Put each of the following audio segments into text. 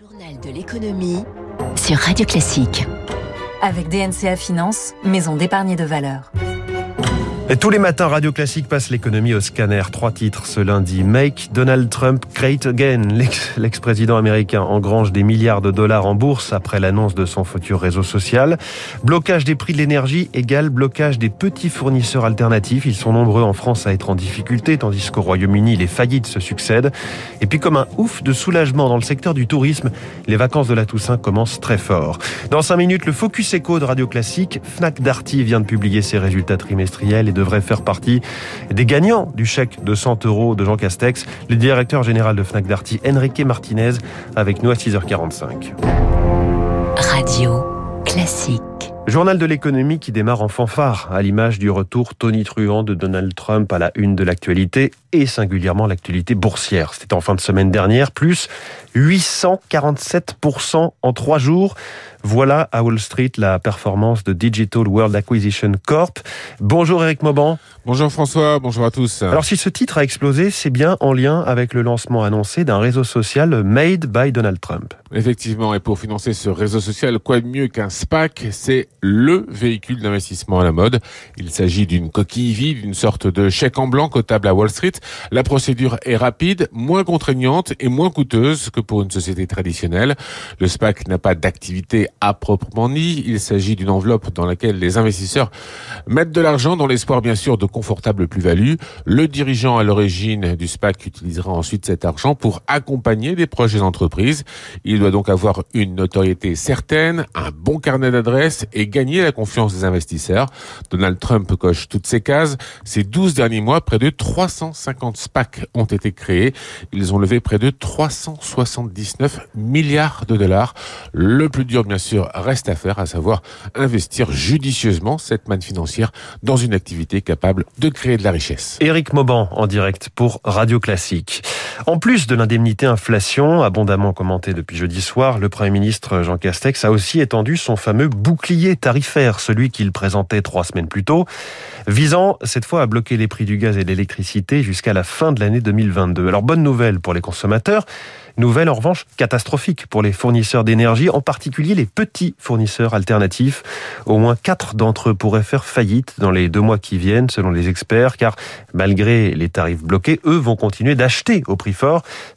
Journal de l'économie sur Radio Classique. Avec DNCA Finance, maison d'épargne de valeur. Et tous les matins, Radio Classique passe l'économie au scanner. Trois titres ce lundi. Make Donald Trump great again. L'ex-président américain engrange des milliards de dollars en bourse après l'annonce de son futur réseau social. Blocage des prix de l'énergie égale blocage des petits fournisseurs alternatifs. Ils sont nombreux en France à être en difficulté, tandis qu'au Royaume-Uni, les faillites se succèdent. Et puis comme un ouf de soulagement dans le secteur du tourisme, les vacances de la Toussaint commencent très fort. Dans cinq minutes, le Focus Echo de Radio Classique. Fnac Darty vient de publier ses résultats trimestriels devrait faire partie des gagnants du chèque de 100 euros de Jean Castex. Le directeur général de Fnac Darty, Enrique Martinez, avec nous à 6h45. Radio Classique. Journal de l'économie qui démarre en fanfare, à l'image du retour tonitruant de Donald Trump à la une de l'actualité et singulièrement l'actualité boursière. C'était en fin de semaine dernière, plus 847% en trois jours. Voilà à Wall Street la performance de Digital World Acquisition Corp. Bonjour Eric Mauban. Bonjour François, bonjour à tous. Alors si ce titre a explosé, c'est bien en lien avec le lancement annoncé d'un réseau social made by Donald Trump. Effectivement, et pour financer ce réseau social, quoi de mieux qu'un SPAC C'est le véhicule d'investissement à la mode. Il s'agit d'une coquille vide, d'une sorte de chèque en blanc cotable à Wall Street. La procédure est rapide, moins contraignante et moins coûteuse que pour une société traditionnelle. Le SPAC n'a pas d'activité à proprement dit. Il s'agit d'une enveloppe dans laquelle les investisseurs mettent de l'argent dans l'espoir bien sûr de confortables plus-values. Le dirigeant à l'origine du SPAC utilisera ensuite cet argent pour accompagner des projets d'entreprise. Il doit donc avoir une notoriété certaine, un bon carnet d'adresses et gagner la confiance des investisseurs. Donald Trump coche toutes ces cases. Ces 12 derniers mois, près de 350 SPAC ont été créés. Ils ont levé près de 379 milliards de dollars. Le plus dur, bien sûr, reste à faire, à savoir investir judicieusement cette manne financière dans une activité capable de créer de la richesse. Éric Mauban en direct pour Radio Classique. En plus de l'indemnité inflation, abondamment commentée depuis jeudi soir, le Premier ministre Jean Castex a aussi étendu son fameux bouclier tarifaire, celui qu'il présentait trois semaines plus tôt, visant cette fois à bloquer les prix du gaz et de l'électricité jusqu'à la fin de l'année 2022. Alors bonne nouvelle pour les consommateurs, Nouvelle en revanche catastrophique pour les fournisseurs d'énergie, en particulier les petits fournisseurs alternatifs. Au moins quatre d'entre eux pourraient faire faillite dans les deux mois qui viennent, selon les experts, car malgré les tarifs bloqués, eux vont continuer d'acheter au prix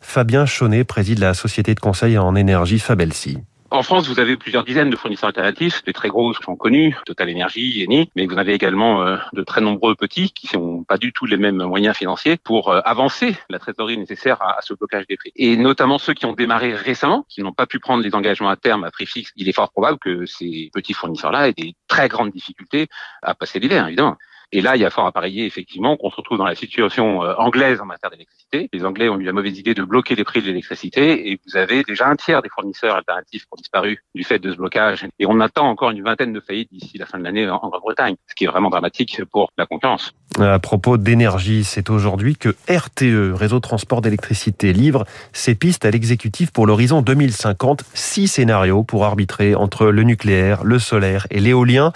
Fabien Chaunet préside la société de conseil en énergie Fabelsi. En France, vous avez plusieurs dizaines de fournisseurs alternatifs. Les très gros sont connus, Total Energy, Eni, mais vous avez également euh, de très nombreux petits qui n'ont pas du tout les mêmes moyens financiers pour euh, avancer la trésorerie nécessaire à, ce blocage des prix. Et notamment ceux qui ont démarré récemment, qui n'ont pas pu prendre les engagements à terme à prix fixe. Il est fort probable que ces petits fournisseurs-là aient des très grandes difficultés à passer l'hiver, évidemment. Et là, il y a fort à parier effectivement qu'on se retrouve dans la situation euh, anglaise en matière d'électricité. Les Anglais ont eu la mauvaise idée de bloquer les prix de l'électricité et vous avez déjà un tiers des fournisseurs alternatifs qui ont disparu du fait de ce blocage. Et on attend encore une vingtaine de faillites d'ici la fin de l'année en Grande-Bretagne, ce qui est vraiment dramatique pour la concurrence. À propos d'énergie, c'est aujourd'hui que RTE, Réseau Transport d'électricité, livre ses pistes à l'exécutif pour l'horizon 2050. Six scénarios pour arbitrer entre le nucléaire, le solaire et l'éolien.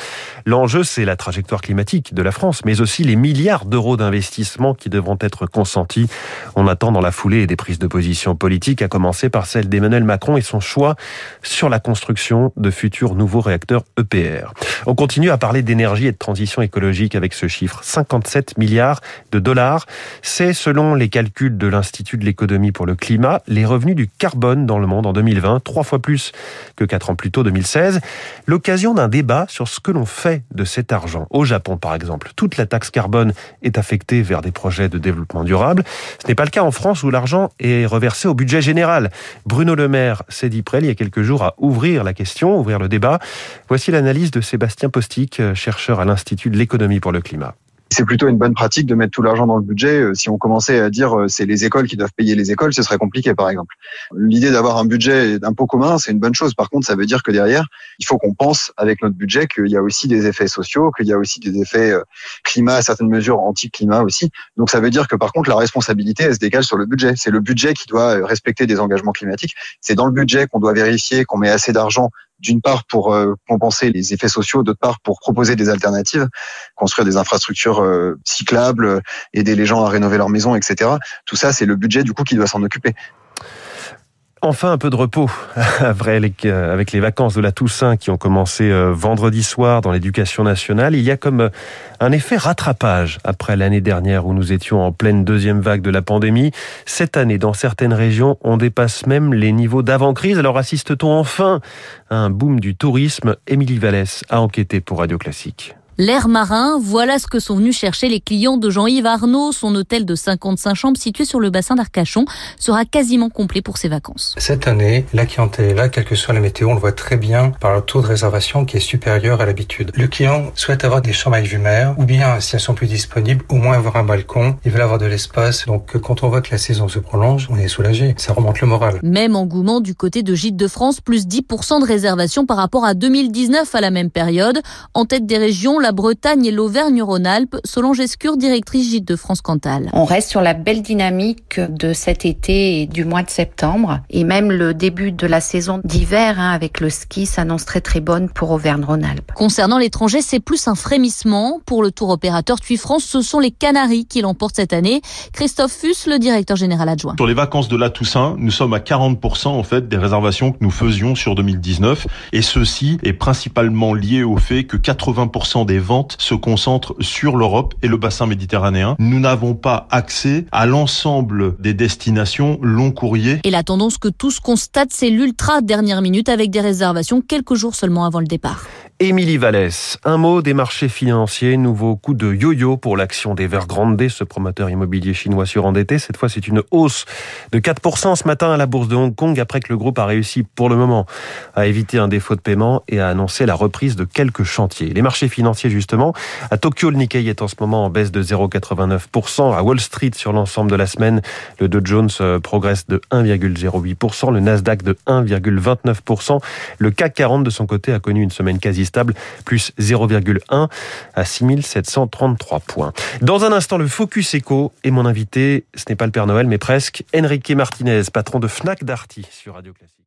L'enjeu, c'est la trajectoire climatique de la France mais aussi les milliards d'euros d'investissement qui devront être consentis. On attend dans la foulée des prises de position politiques, à commencer par celle d'Emmanuel Macron et son choix sur la construction de futurs nouveaux réacteurs EPR. On continue à parler d'énergie et de transition écologique avec ce chiffre, 57 milliards de dollars. C'est, selon les calculs de l'Institut de l'économie pour le climat, les revenus du carbone dans le monde en 2020, trois fois plus que quatre ans plus tôt, 2016. L'occasion d'un débat sur ce que l'on fait de cet argent. Au Japon, par exemple, toute la taxe carbone est affectée vers des projets de développement durable. Ce n'est pas le cas en France où l'argent est reversé au budget général. Bruno Le Maire s'est dit prêt il y a quelques jours à ouvrir la question, ouvrir le débat. Voici l'analyse de Sébastien Postic, chercheur à l'Institut de l'économie pour le climat c'est plutôt une bonne pratique de mettre tout l'argent dans le budget. Euh, si on commençait à dire euh, c'est les écoles qui doivent payer les écoles, ce serait compliqué, par exemple. L'idée d'avoir un budget d'impôt commun, c'est une bonne chose. Par contre, ça veut dire que derrière, il faut qu'on pense avec notre budget qu'il y a aussi des effets sociaux, qu'il y a aussi des effets euh, climat, à certaines mesures anti-climat aussi. Donc ça veut dire que par contre, la responsabilité, elle se dégage sur le budget. C'est le budget qui doit respecter des engagements climatiques. C'est dans le budget qu'on doit vérifier qu'on met assez d'argent d'une part pour euh, compenser les effets sociaux, d'autre part pour proposer des alternatives, construire des infrastructures euh, cyclables, aider les gens à rénover leur maison, etc. Tout ça, c'est le budget du coup qui doit s'en occuper. Enfin, un peu de repos avec les vacances de la Toussaint qui ont commencé euh, vendredi soir dans l'éducation nationale. Il y a comme euh, un effet rattrapage après l'année dernière où nous étions en pleine deuxième vague de la pandémie. Cette année, dans certaines régions, on dépasse même les niveaux d'avant-crise. Alors assiste-t-on enfin à un boom du tourisme? Émilie Vallès a enquêté pour Radio Classique. L'air marin, voilà ce que sont venus chercher les clients de Jean-Yves Arnaud. Son hôtel de 55 chambres situé sur le bassin d'Arcachon sera quasiment complet pour ses vacances. Cette année, la clientèle est là, quelle que soit la météo, on le voit très bien par le taux de réservation qui est supérieur à l'habitude. Le client souhaite avoir des chambres avec vue mer, ou bien, si elles sont plus disponibles, au moins avoir un balcon. Il veut avoir de l'espace. Donc, quand on voit que la saison se prolonge, on est soulagé. Ça remonte le moral. Même engouement du côté de Gîtes de France, plus 10% de réservations par rapport à 2019 à la même période. En tête des régions, la Bretagne et l'Auvergne-Rhône-Alpes, selon Gescure, directrice Gîte de France Cantal. On reste sur la belle dynamique de cet été et du mois de septembre. Et même le début de la saison d'hiver hein, avec le ski s'annonce très très bonne pour Auvergne-Rhône-Alpes. Concernant l'étranger, c'est plus un frémissement. Pour le tour opérateur TUI France, ce sont les Canaries qui l'emportent cette année. Christophe Fuss, le directeur général adjoint. Sur les vacances de la Toussaint, nous sommes à 40% en fait des réservations que nous faisions sur 2019. Et ceci est principalement lié au fait que 80% des ventes se concentre sur l'Europe et le bassin méditerranéen. Nous n'avons pas accès à l'ensemble des destinations long courrier. Et la tendance que tous constatent, c'est l'ultra dernière minute avec des réservations quelques jours seulement avant le départ. Émilie Vallès, un mot des marchés financiers, nouveau coup de yo-yo pour l'action d'Evergrande, ce promoteur immobilier chinois surendetté. Cette fois, c'est une hausse de 4% ce matin à la bourse de Hong Kong après que le groupe a réussi pour le moment à éviter un défaut de paiement et à annoncer la reprise de quelques chantiers. Les marchés financiers, justement, à Tokyo, le Nikkei est en ce moment en baisse de 0,89%. À Wall Street, sur l'ensemble de la semaine, le Dow Jones euh, progresse de 1,08%, le Nasdaq de 1,29%. Le CAC 40, de son côté, a connu une semaine quasi stable, plus 0,1 à 6733 points. Dans un instant, le Focus Echo et mon invité, ce n'est pas le Père Noël, mais presque, Enrique Martinez, patron de Fnac Darty sur Radio Classique.